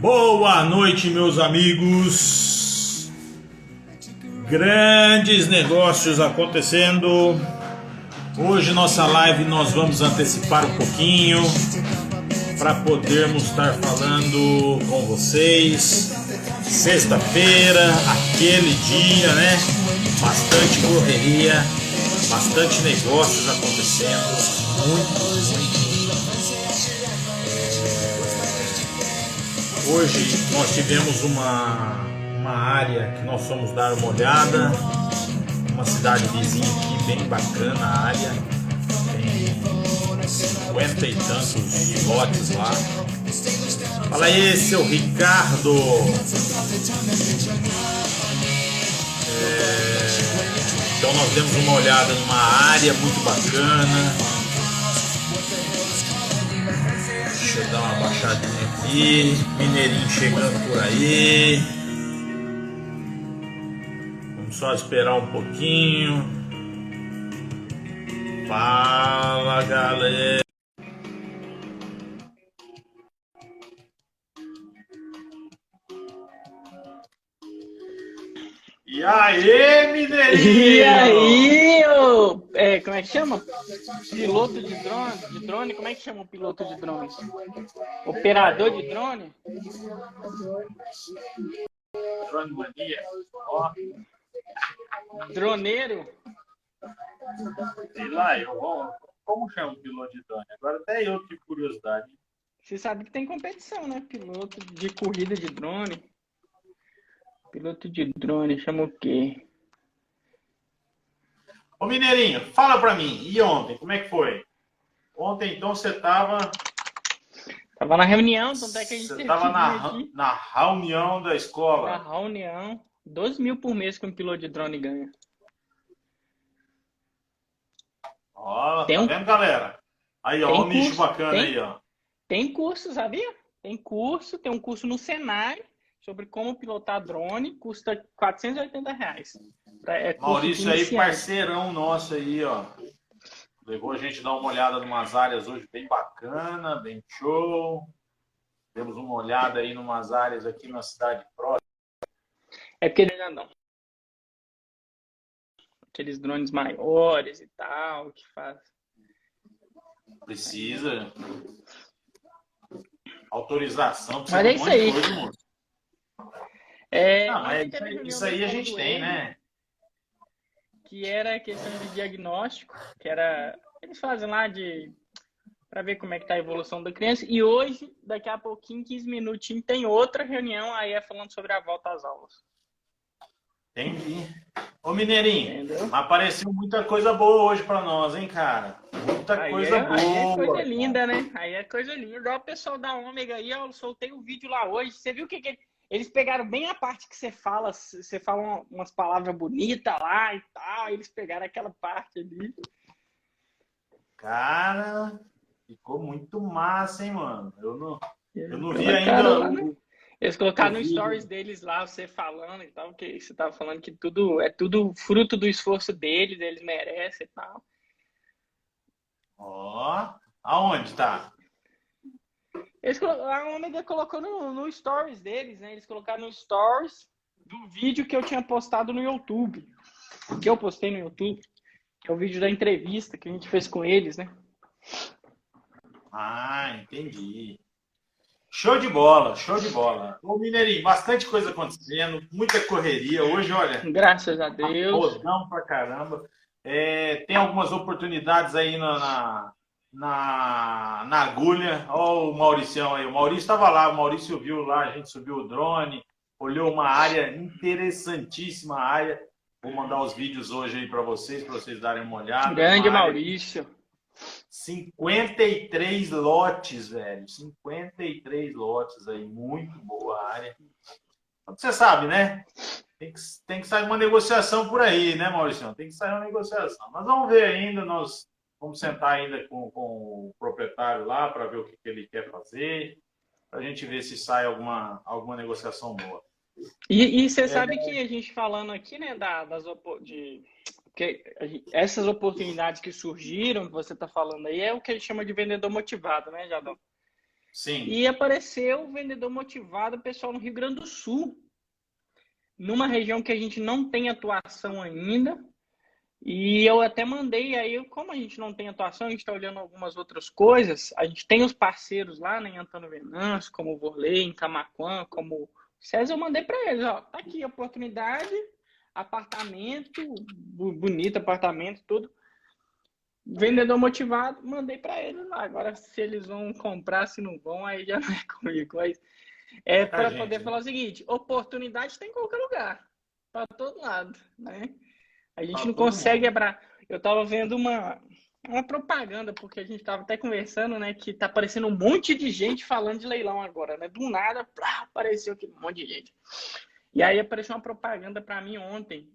Boa noite, meus amigos. Grandes negócios acontecendo. Hoje nossa live nós vamos antecipar um pouquinho para podermos estar falando com vocês. Sexta-feira, aquele dia, né? Bastante correria, bastante negócios acontecendo, muito, muito. Hoje nós tivemos uma, uma área que nós fomos dar uma olhada, uma cidade vizinha aqui, bem bacana a área, tem 50 e tantos lotes lá. Fala aí, seu Ricardo! É, então nós demos uma olhada numa área muito bacana. Deixa eu dar uma baixadinha Mineirinho chegando por aí. Vamos só esperar um pouquinho. Fala galera. E aí, Mineirinho? E aí, ô, é, como é que chama? Piloto de drone, de drone? Como é que chama o piloto de drones? Operador de drone? Drone Mania. Ó, Droneiro? sei lá, eu vou. Como chama o piloto de drone? Agora até eu tive curiosidade. Você sabe que tem competição, né? Piloto de corrida de drone. Piloto de drone, chama o quê? Ô Mineirinho, fala pra mim, e ontem, como é que foi? Ontem então você tava. Tava na reunião, tanto é que a gente Você tava na, na reunião da Na escola. reunião. 12 mil por mês que um piloto de drone ganha. Ó, Tem tá um- vendo, galera? Aí, ó, um nicho curso, bacana tem. aí, ó. Tem curso, sabia? Tem curso, tem um curso no Senai sobre como pilotar drone, custa 480 reais. Pra- É de Maurício aí, parceirão nosso aí, ó. Levou a gente a dar uma olhada em umas áreas hoje bem bacana, bem show. Temos uma olhada aí em umas áreas aqui na cidade próxima. É porque ele não. Aqueles drones maiores e tal, que faz. Precisa. Autorização, Mas é de um isso aí. coisa, moço. É, Não, ontem isso aí- a gente tem, né? Que era questão de diagnóstico, que era. Eles fazem lá de. Pra ver como é que tá a evolução da criança. E hoje, daqui a pouquinho, 15 minutinhos, tem outra reunião aí é falando sobre a volta às aulas. Entendi. Ô, Mineirinho, Entendeu? apareceu muita coisa boa hoje pra nós, hein, cara? Muita Aí coisa é, boa. aí é coisa linda, né? Aí é coisa linda. Igual o pessoal da Ômega aí, eu soltei um vídeo lá hoje. Você viu que, que eles pegaram bem a parte que você fala, você fala uma- umas palavras bonitas lá e tal. Eles pegaram aquela parte ali. Cara, ficou muito massa, hein, mano? Eu não, eu não vi ainda. né? Eles colocaram no stories deles lá, você falando e tal, que você tava falando que tudo é tudo fruto do esforço deles, eles merecem e tal. Ó, aonde tá? Eles, a Ômega colocou no, no stories deles, né? Eles colocaram no stories do vídeo que eu tinha postado no YouTube. Que eu postei no YouTube. Que é o vídeo da entrevista que a gente fez com eles, né? Ah, entendi. Show de bola, show de bola. Ô, Mineirinho, bastante coisa acontecendo, muita correria. Hoje, olha, Graças a Deus. rodão pra caramba. É, tem algumas oportunidades aí na, na, na, na agulha. Ó, o Mauricião aí. O Maurício estava lá, o Maurício viu lá, a gente subiu o drone, olhou uma área interessantíssima área. Vou mandar os vídeos hoje aí para vocês, para vocês darem uma olhada. Grande Uma Maurício. 53 lotes, velho. 53 lotes aí. Muito boa área. Você sabe, né? Tem que, tem que sair uma negociação por aí, né, Maurício? Tem que sair uma negociação. Nós vamos ver ainda, nós vamos sentar ainda com, com o proprietário lá para ver o que, que ele quer fazer, para a gente ver se sai alguma, alguma negociação boa. E, e você sabe que a gente falando aqui, né, da- das de, que essas oportunidades que surgiram, que você está falando aí, é o que a gente chama de vendedor motivado, né, Jadão? Sim. E apareceu o vendedor motivado, pessoal no Rio Grande do Sul, numa região que a gente não tem atuação ainda. E eu até mandei aí, como a gente não tem atuação, a gente está olhando algumas outras coisas. A gente tem os parceiros lá, né, em Antônio Venâncio, como o Vorley, em Camaquã, como o César, eu mandei para eles, ó, tá aqui a oportunidade, apartamento, bonito apartamento, tudo. Vendedor motivado, mandei para eles lá. Agora, se eles vão comprar, se não vão, aí já não é comigo. Mas é para poder né? falar o seguinte: oportunidade tem em qualquer lugar, para todo lado, né? A gente não consegue abrar. Eu estava vendo uma, uma propaganda, porque a gente estava até conversando, né? Que tá aparecendo um monte de gente falando de leilão agora, né? Do nada, plá, apareceu aqui um monte de gente. E aí apareceu uma propaganda para mim ontem,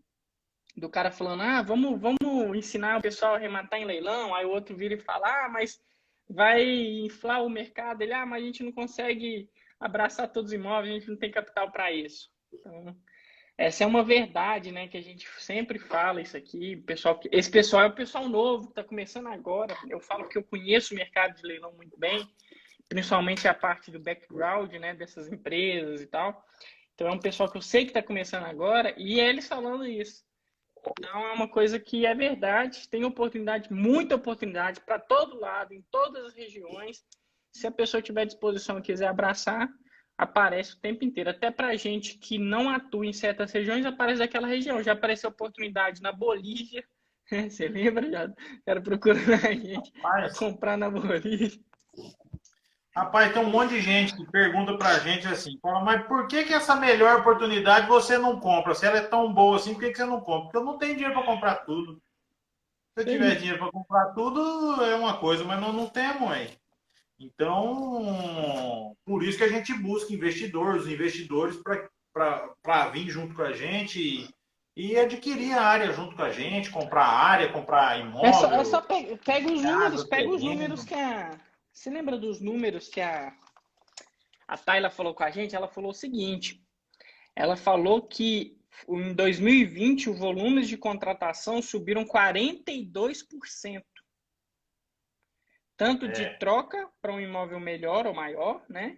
do cara falando, ah, vamos, vamos ensinar o pessoal a arrematar em leilão. Aí o outro vira e fala, ah, mas vai inflar o mercado. Ele, ah, mas a gente não consegue abraçar todos os imóveis, a gente não tem capital para isso. Então, essa é uma verdade, né, que a gente sempre fala isso aqui. Pessoal, esse pessoal é o pessoal novo está começando agora. Eu falo que eu conheço o mercado de leilão muito bem, principalmente a parte do background, né, dessas empresas e tal. Então é um pessoal que eu sei que está começando agora e é eles falando isso. Então é uma coisa que é verdade, tem oportunidade, muita oportunidade para todo lado, em todas as regiões. Se a pessoa tiver disposição e quiser abraçar, aparece o tempo inteiro. Até para gente que não atua em certas regiões, aparece daquela região. Já apareceu oportunidade na Bolívia. Você lembra? Já era procurando a gente comprar na Bolívia. Rapaz, tem um monte de gente que pergunta pra gente assim, fala, mas por que que essa melhor oportunidade você não compra? Se ela é tão boa assim, por que, que você não compra? Porque eu não tenho dinheiro para comprar tudo. Se eu Sim. tiver dinheiro para comprar tudo, é uma coisa, mas não, não temos, aí. Então, por isso que a gente busca investidores, investidores para vir junto com a gente e, e, adquirir a área junto com a gente, comprar área, comprar imóvel. É só, é só pega, pega os números, pega os números que a você lembra dos números que a, a Tayla falou com a gente? Ela falou o seguinte: ela falou que em 2020 os volumes de contratação subiram 42%. Tanto é. de troca para um imóvel melhor ou maior, né?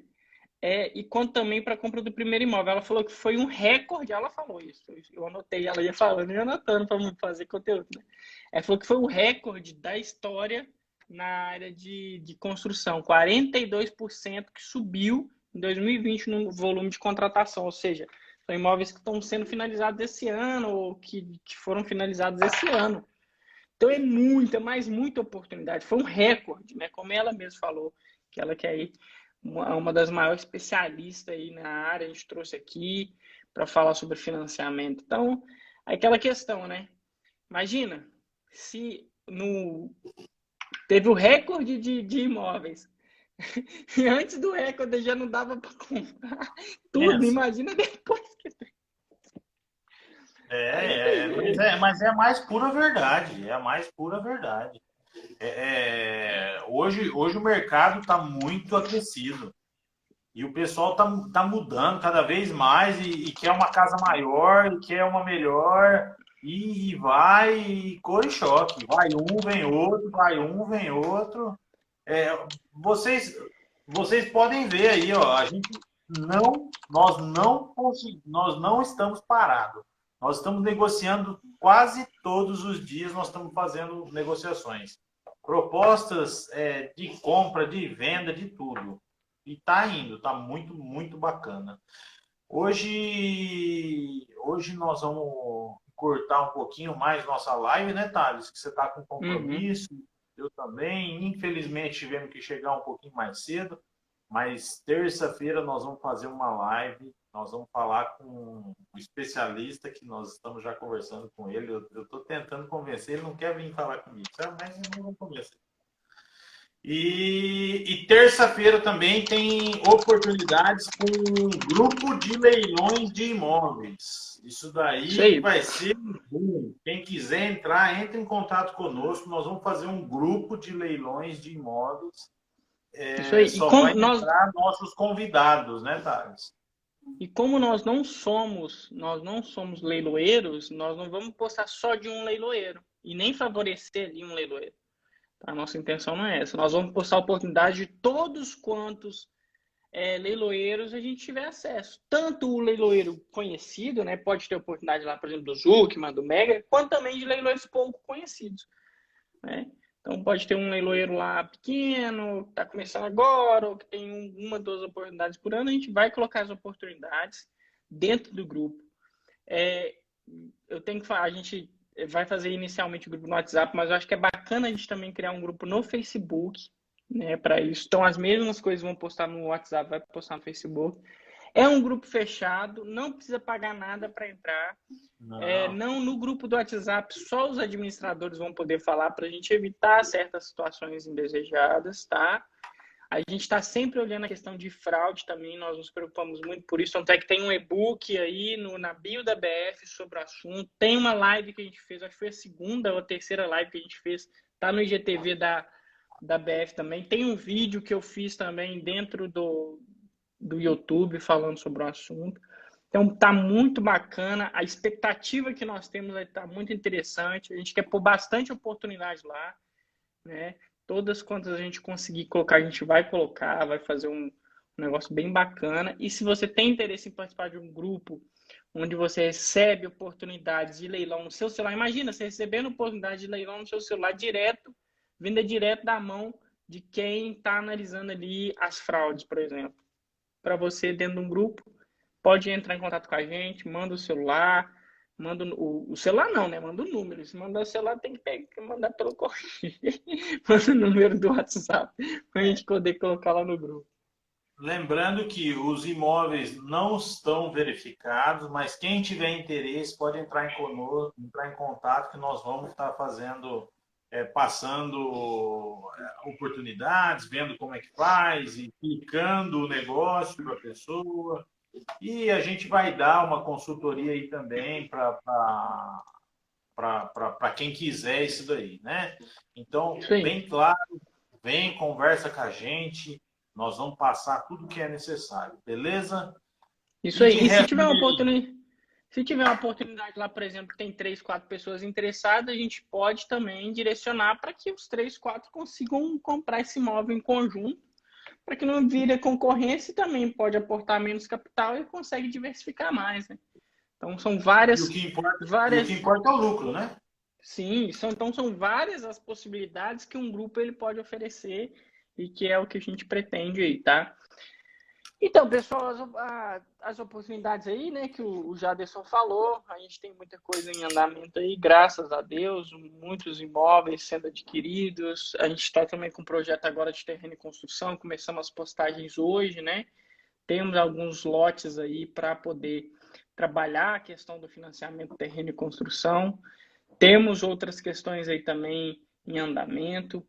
É, e quanto também para a compra do primeiro imóvel. Ela falou que foi um recorde, ela falou isso. Eu anotei, ela ia falando e anotando para fazer conteúdo. Né? Ela falou que foi o recorde da história na área de, de construção, 42% que subiu em 2020 no volume de contratação, ou seja, são imóveis que estão sendo finalizados esse ano ou que, que foram finalizados esse ano. Então é muita, mas muita oportunidade. Foi um recorde, né? Como ela mesma falou, que ela que é uma, uma das maiores especialistas aí na área, a gente trouxe aqui para falar sobre financiamento. Então, aquela questão, né? Imagina se no Teve o recorde de, de imóveis. E antes do recorde já não dava para comprar tudo. Imagina depois que. É, é, mas é, mas é a mais pura verdade. É a mais pura verdade. É, é, hoje, hoje o mercado está muito aquecido. E o pessoal está tá mudando cada vez mais e, e, quer uma casa maior, e quer uma melhor. E vai cor e choque. Vai um, vem outro, vai um, vem outro. É, vocês, vocês podem ver aí, ó, a gente não, nós não nós não estamos parados. Nós estamos negociando quase todos os dias, nós estamos fazendo negociações. Propostas é, de compra, de venda, de tudo. E tá indo, tá muito, muito bacana. Hoje, hoje nós vamos cortar um pouquinho mais nossa live, né, Thales? Que você está com compromisso, uhum. eu também. Infelizmente tivemos que chegar um pouquinho mais cedo, mas terça-feira nós vamos fazer uma live. Nós vamos falar com um especialista que nós estamos já conversando com ele. Eu estou tentando convencer, ele não quer vir falar comigo, sabe? mas não vamos convencer. E, e terça-feira também tem oportunidades com um grupo de leilões de imóveis. Isso daí vai ser. Quem quiser entrar, entre em contato conosco. Nós vamos fazer um grupo de leilões de imóveis. É, Isso aí. Só e como vai nós... entrar nossos convidados, né, Thales? E como nós não somos, nós não somos leiloeiros, nós não vamos postar só de um leiloeiro e nem favorecer ali um leiloeiro. A nossa intenção não é essa. Nós vamos postar a oportunidade de todos quantos é, leiloeiros a gente tiver acesso. Tanto o leiloeiro conhecido, né? Pode ter oportunidade lá, por exemplo, do Zucman, do Mega, quanto também de leiloeiros pouco conhecidos. Né? Então pode ter um leiloeiro lá pequeno, que está começando agora, ou que tem uma, duas oportunidades por ano, a gente vai colocar as oportunidades dentro do grupo. É, eu tenho que falar, a gente vai fazer inicialmente o grupo no WhatsApp, mas eu acho que é bacana a gente também criar um grupo no Facebook, né, para isso. Então, as mesmas coisas vão postar no WhatsApp, vai postar no Facebook. É um grupo fechado, não precisa pagar nada para entrar. Não. É, não no grupo do WhatsApp, só os administradores vão poder falar para a gente evitar certas situações indesejadas, tá? A gente está sempre olhando a questão de fraude também, nós nos preocupamos muito por isso. Tanto é que tem um e-book aí no, na bio da BF sobre o assunto. Tem uma live que a gente fez, acho que foi a segunda ou a terceira live que a gente fez, tá no IGTV da, da BF também. Tem um vídeo que eu fiz também dentro do, do YouTube falando sobre o assunto. Então tá muito bacana. A expectativa que nós temos aí tá muito interessante. A gente quer pôr bastante oportunidade lá, né? Todas quantas a gente conseguir colocar, a gente vai colocar, vai fazer um, um negócio bem bacana. E se você tem interesse em participar de um grupo onde você recebe oportunidades de leilão no seu celular, imagina você recebendo oportunidade de leilão no seu celular direto, vinda direto da mão de quem está analisando ali as fraudes, por exemplo. Para você dentro de um grupo, pode entrar em contato com a gente, manda o celular, Manda o, o, celular não, né? Manda o número. Se mandar o celular, tem que pegar, mandar pelo correio. Manda o número do WhatsApp para a gente poder colocar lá no grupo. Lembrando que os imóveis não estão verificados, mas quem tiver interesse pode entrar em conosco, entrar em contato que nós vamos estar fazendo, é, passando é, oportunidades, vendo como é que faz, e clicando o negócio para a pessoa. E a gente vai dar uma consultoria aí também para quem quiser isso daí, né? Então, Sim. bem claro, vem, conversa com a gente, nós vamos passar tudo que é necessário, beleza? Isso aí, e se tiver uma oportunidade. Se tiver uma oportunidade lá, por exemplo, tem três, quatro pessoas interessadas, a gente pode também direcionar para que os três, quatro consigam comprar esse imóvel em conjunto para que não vire concorrência e também pode aportar menos capital e consegue diversificar mais, né? Então são várias. o que importa, várias... o que importa é o lucro, né? Sim, são, então são várias as possibilidades que um grupo ele pode oferecer e que é o que a gente pretende aí, tá? Então, pessoal, as, as, oportunidades aí, né, que o, o Jaderson falou, a gente tem muita coisa em andamento aí, graças a Deus, muitos imóveis sendo adquiridos. A gente está também com um projeto agora de terreno e construção, começamos as postagens hoje, né? Temos alguns lotes aí para poder trabalhar a questão do financiamento terreno e construção. Temos outras questões aí também em andamento.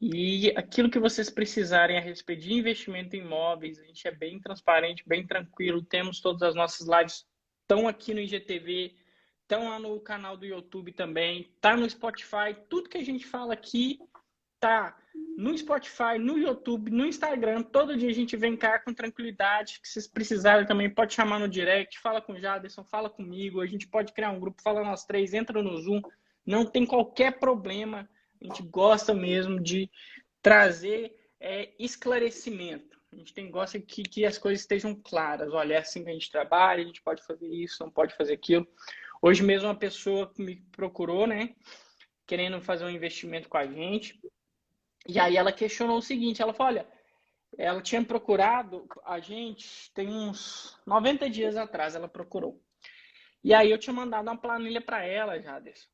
E aquilo que vocês precisarem a respeito de investimento em imóveis, a gente é bem transparente, bem tranquilo. Temos todas as nossas lives, estão aqui no IGTV, estão lá no canal do YouTube também, tá no Spotify. Tudo que a gente fala aqui tá no Spotify, no YouTube, no Instagram. Todo dia a gente vem cá com tranquilidade. Que vocês precisarem também, pode chamar no direct, fala com o Jaderson, fala comigo. A gente pode criar um grupo, fala nós três, entra no Zoom. Não tem qualquer problema a gente gosta mesmo de trazer é, esclarecimento. A gente tem, gosta que, que as coisas estejam claras. Olha, é assim que a gente trabalha, a gente pode fazer isso, não pode fazer aquilo. Hoje mesmo uma pessoa me procurou, né? Querendo fazer um investimento com a gente. E aí ela questionou o seguinte, ela falou, olha, ela tinha procurado a gente tem uns 90 dias atrás, ela procurou. E aí eu tinha mandado uma planilha para ela, Jaderson.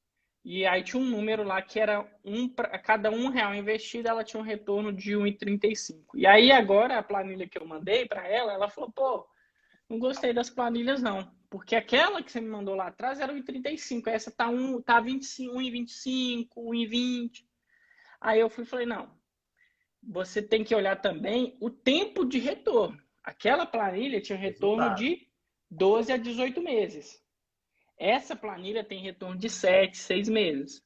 E aí tinha um número lá que era um para cada um real investido, ela tinha um retorno de 1,35. E aí agora a planilha que eu mandei para ela, ela falou: "Pô, não gostei das planilhas não, porque aquela que você me mandou lá atrás era 1,35, essa tá um tá 25, 1,25, 1,20". Aí eu fui falei: "Não. Você tem que olhar também o tempo de retorno. Aquela planilha tinha retorno de 12 a 18 meses. Essa planilha tem retorno de 7, 6 meses.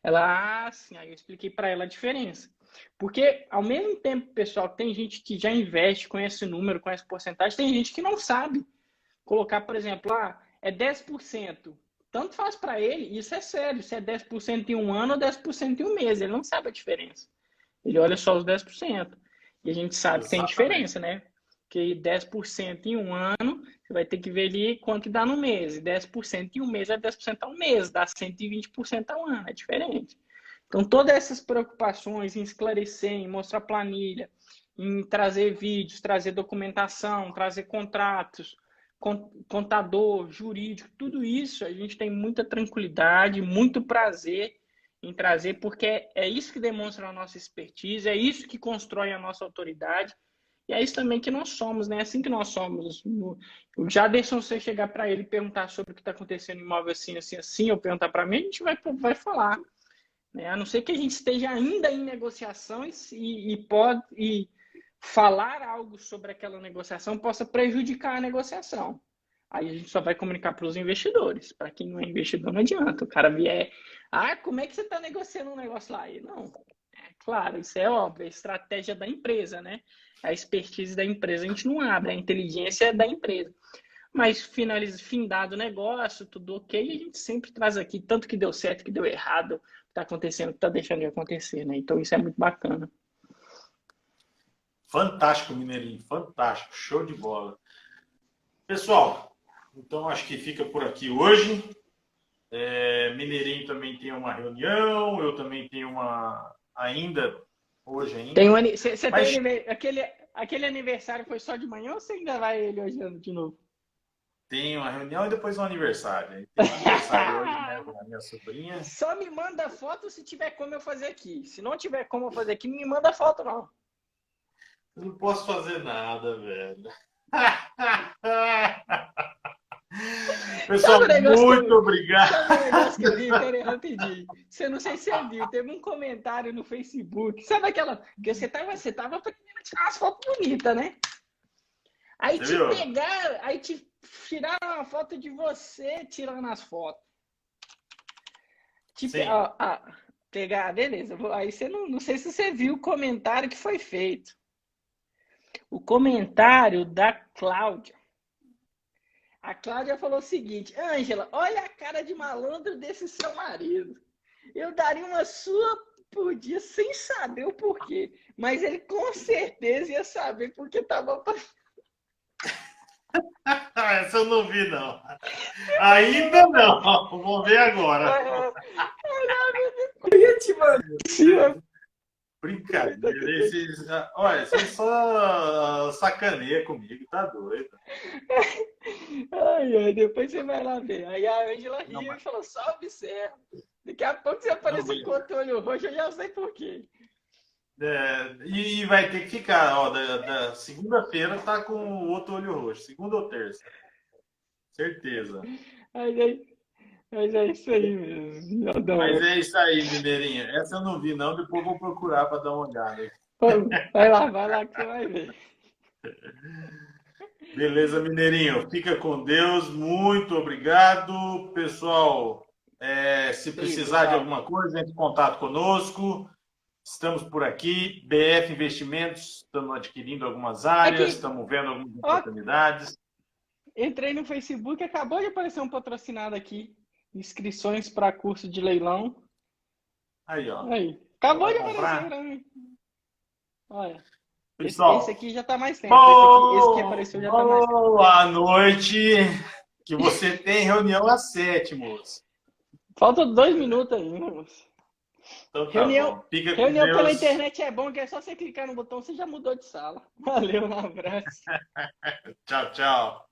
Ela, ah, sim, aí eu expliquei para ela a diferença. Porque, ao mesmo tempo, pessoal, tem gente que já investe, conhece o número, conhece porcentagem, tem gente que não sabe colocar, por exemplo, ah, é 10%. tanto faz para ele, isso é sério, se é 10% em um ano ou 10% em um mês, ele não sabe a diferença. Ele olha só os 10%. E a gente sabe Exatamente. que tem diferença, né? Que 10% em um ano, você vai ter que ver ali quanto dá no mês. E 10% em um mês é 10% ao mês, dá 120% ao ano, é diferente. Então, todas essas preocupações em esclarecer, em mostrar planilha, em trazer vídeos, trazer documentação, trazer contratos, contador, jurídico, tudo isso a gente tem muita tranquilidade, muito prazer em trazer, porque é isso que demonstra a nossa expertise, é isso que constrói a nossa autoridade, e é isso também que nós somos, né? É assim que nós somos. O Jaderson, você chegar para ele e perguntar sobre o que está acontecendo em imóvel assim, assim, assim, ou perguntar para mim, a gente vai, vai falar. Né? A não ser que a gente esteja ainda em negociações e, e pode e falar algo sobre aquela negociação possa prejudicar a negociação. Aí a gente só vai comunicar para os investidores. Para quem não é investidor, não adianta. O cara vier, ah, como é que você está negociando um negócio lá? E não, é claro, isso é óbvio, é estratégia da empresa, né? A expertise da empresa a gente não abre, a inteligência é da empresa. Mas finaliza, findado o negócio, tudo ok, a gente sempre traz aqui tanto que deu certo, que deu errado, está acontecendo, está deixando de acontecer, né? Então isso é muito bacana. Fantástico, Mineirinho, fantástico, show de bola. Pessoal, então acho que fica por aqui hoje. É, Mineirinho também tem uma reunião, eu também tenho uma ainda hoje ainda. Tem um, você, Mas... tem aquele, aquele aniversário foi só de manhã ou você ainda vai ele hoje de novo? Tem uma reunião e depois um aniversário. Tem um aniversário hoje, né, com a minha sobrinha. Só me manda foto se tiver como eu fazer aqui. Se não tiver como eu fazer aqui, não me manda foto, não. Eu não posso fazer nada, velho. Pessoal, muito eu, obrigado. Sabe um negócio que eu vi? Peraí, rapidinho. Você não sei se você viu, teve um comentário no Facebook. Sabe aquela. Que você tava, você tava aprendendo a tirar umas fotos bonitas, né? Aí você te viu? pegaram, aí te tiraram uma foto de você tirando as fotos. Tipo, ó, ó, pegar, beleza. Aí você não, não sei se você viu o comentário que foi feito. O comentário da Cláudia. A Cláudia falou o seguinte: Ângela, olha a cara de malandro desse seu marido. Eu daria uma sua por dia sem saber o porquê. Mas ele com certeza ia saber porque estava Essa eu não vi, não. Ainda não. Vou ver agora. Eu ia te mandar. Brincadeira. Esses, olha, você só sacaneia comigo, tá doido. Ai, ai, depois você vai lá ver. Aí a Angela riu mas... e falou: só observa. Daqui a pouco você aparece com o olho roxo, eu já sei por quê. É, e vai ter que ficar, ó, da, da segunda-feira tá com o outro olho roxo, segunda ou terça. Certeza. Mas é, mas é isso aí mesmo. Mas é isso aí, Mineirinha. Essa eu não vi, não. Depois vou procurar para dar uma olhada. Vai lá, vai lá que você vai ver. Beleza, Mineirinho. Fica com Deus. Muito obrigado. Pessoal, é, se precisar de alguma coisa, entre em contato conosco. Estamos por aqui, BF Investimentos, estamos adquirindo algumas áreas, aqui. estamos vendo algumas oportunidades. Entrei no Facebook, acabou de aparecer um patrocinado aqui. Inscrições para curso de leilão. Aí, ó. Aí. Acabou de aparecer pra mim. Olha. Pessoal, esse, esse, aqui já está mais tempo. Esse, aqui, esse, que apareceu já está mais tempo. Boa noite. Que você tem reunião às sete, moço. Falta dois minutos ainda, moço. Então, tá reunião reunião pela internet é bom, que é só você clicar no botão, você já mudou de sala. Valeu, um abraço. tchau, tchau.